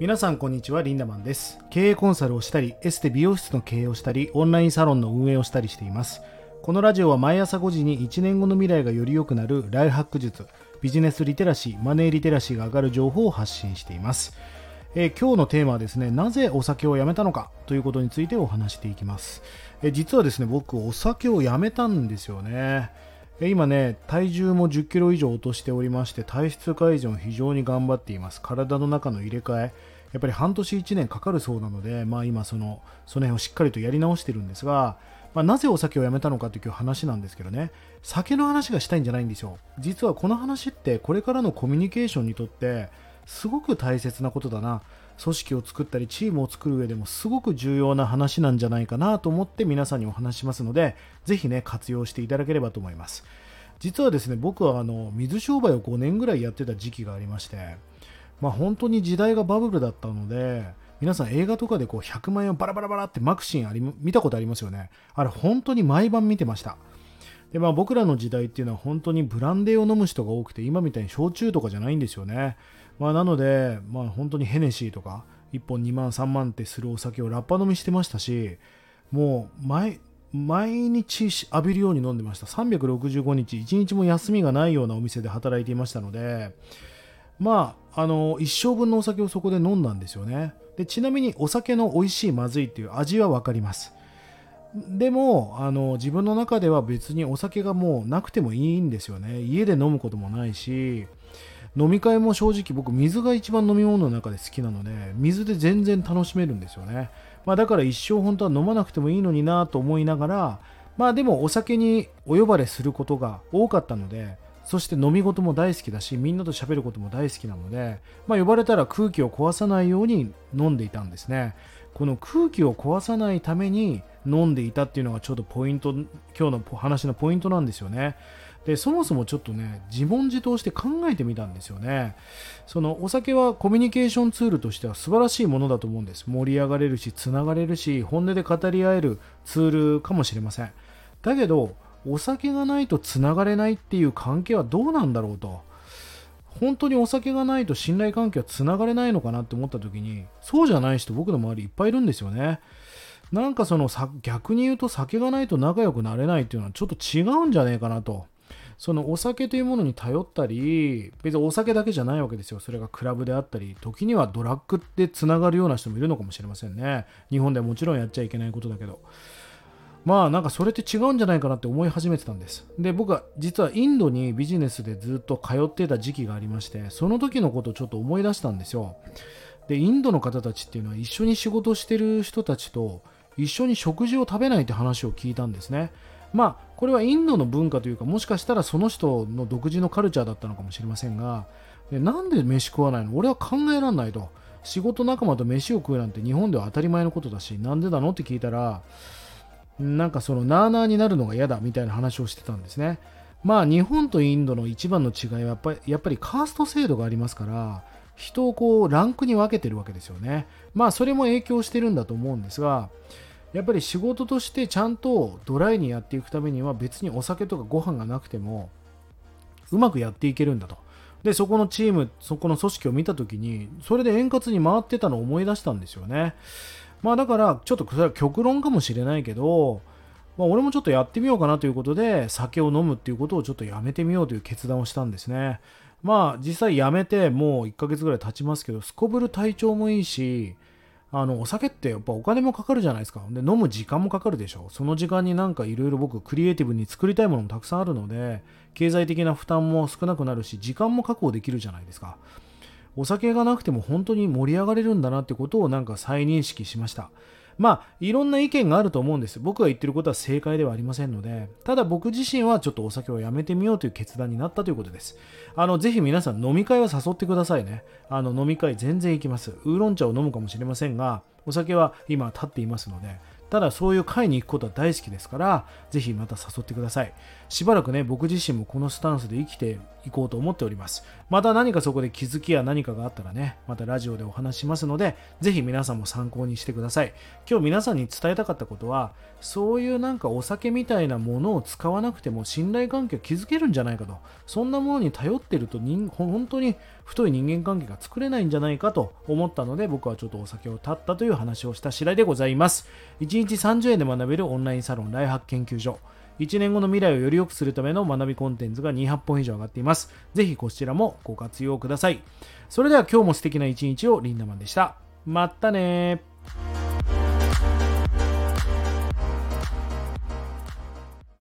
皆さんこんにちはリンダマンです経営コンサルをしたりエステ美容室の経営をしたりオンラインサロンの運営をしたりしていますこのラジオは毎朝5時に1年後の未来がより良くなるライフハック術ビジネスリテラシーマネーリテラシーが上がる情報を発信していますえー、今日のテーマはですね、なぜお酒をやめたのかということについてお話していきます。えー、実はですね、僕、お酒をやめたんですよね。今ね、体重も10キロ以上落としておりまして、体質改善を非常に頑張っています。体の中の入れ替え、やっぱり半年1年かかるそうなので、まあ今その、その辺をしっかりとやり直してるんですが、まあ、なぜお酒をやめたのかという話なんですけどね、酒の話がしたいんじゃないんですよ。実はこの話ってこれからのコミュニケーションにとって、すごく大切なことだな組織を作ったりチームを作る上でもすごく重要な話なんじゃないかなと思って皆さんにお話しますのでぜひね活用していただければと思います。実はですね僕はあの水商売を5年ぐらいやってた時期がありましてまあ本当に時代がバブルだったので皆さん映画とかでこう100万円をバラバラバラって巻くシーンあり見たことありますよね。あれ本当に毎晩見てました。でまあ僕らの時代っていうのは本当にブランデーを飲む人が多くて今みたいに焼酎とかじゃないんですよね。まあ、なので、まあ、本当にヘネシーとか1本2万3万ってするお酒をラッパ飲みしてましたしもう毎毎日浴びるように飲んでました。365日1日も休みがないようなお店で働いていましたのでまああの一生分のお酒をそこで飲んだんですよね。でちなみにお酒の美味しいまずいっていう味は分かります。でもあの自分の中では別にお酒がもうなくてもいいんですよね。家で飲むこともないし飲み会も正直僕水が一番飲み物の中で好きなので水で全然楽しめるんですよね、まあ、だから一生本当は飲まなくてもいいのになと思いながらまあでもお酒にお呼ばれすることが多かったのでそして飲み事も大好きだしみんなと喋ることも大好きなので、まあ、呼ばれたら空気を壊さないように飲んでいたんですね。この空気を壊さないために飲んでいたっていうのがちょっとポイント今日の話のポイントなんですよね。でそもそもちょっとね自問自答して考えてみたんですよね。そのお酒はコミュニケーションツールとしては素晴らしいものだと思うんです。盛り上がれるしつながれるし本音で語り合えるツールかもしれません。だけどお酒がないとつながれないっていう関係はどうなんだろうと。本当にお酒がないと信頼関係はつながれないのかなって思った時にそうじゃない人僕の周りいっぱいいるんですよね。なんかその逆に言うと酒がないと仲良くなれないっていうのはちょっと違うんじゃねえかなと。そのお酒というものに頼ったり別にお酒だけじゃないわけですよ。それがクラブであったり時にはドラッグでつながるような人もいるのかもしれませんね。日本ではもちろんやっちゃいけないことだけど。まあなんかそれって違うんじゃないかなって思い始めてたんです。で僕は実はインドにビジネスでずっと通ってた時期がありましてその時のことをちょっと思い出したんですよ。でインドの方たちっていうのは一緒に仕事してる人たちと一緒に食事を食べないって話を聞いたんですね。まあこれはインドの文化というかもしかしたらその人の独自のカルチャーだったのかもしれませんがなんで飯食わないの？俺は考えらんないと。仕事仲間と飯を食うなんて日本では当たり前のことだしなんでなの？って聞いたらなんかそのなーなーになるのが嫌だみたいな話をしてたんですね。まあ日本とインドの一番の違いはやっぱりやっぱりカースト制度がありますから人をこうランクに分けてるわけですよね。まあそれも影響してるんだと思うんですがやっぱり仕事としてちゃんとドライにやっていくためには別にお酒とかご飯がなくてもうまくやっていけるんだと。で、そこのチーム、そこの組織を見たときに、それで円滑に回ってたのを思い出したんですよね。まあだから、ちょっとそれは極論かもしれないけど、まあ、俺もちょっとやってみようかなということで、酒を飲むっていうことをちょっとやめてみようという決断をしたんですね。まあ実際やめてもう1ヶ月ぐらい経ちますけど、すこぶる体調もいいし、あのお酒ってやっぱお金もかかるじゃないですか。で飲む時間もかかるでしょ。その時間になんかいろいろ僕クリエイティブに作りたいものもたくさんあるので経済的な負担も少なくなるし時間も確保できるじゃないですか。お酒がなくても本当に盛り上がれるんだなってことをなんか再認識しました。まあ、いろんな意見があると思うんです。僕が言ってることは正解ではありませんので、ただ僕自身はちょっとお酒をやめてみようという決断になったということです。あの、ぜひ皆さん飲み会を誘ってくださいね。あの、飲み会全然行きます。ウーロン茶を飲むかもしれませんが、お酒は今立っていますので、ただそういう会に行くことは大好きですからぜひまた誘ってください。しばらくね僕自身もこのスタンスで生きていこうと思っております。また何かそこで気づきや何かがあったらねまたラジオでお話しますのでぜひ皆さんも参考にしてください。今日皆さんに伝えたかったことはそういうなんかお酒みたいなものを使わなくても信頼関係を築けるんじゃないかと。そんなものに頼ってると人本当に太い人間関係が作れないんじゃないかと思ったので僕はちょっとお酒を断ったという話をした次第でございます。1日30円で学べるオンラインサロンライハック研究所1年後の未来をより良くするための学びコンテンツが200本以上上がっています。ぜひこちらもご活用ください。それでは今日も素敵な一日をリンダマンでした。またね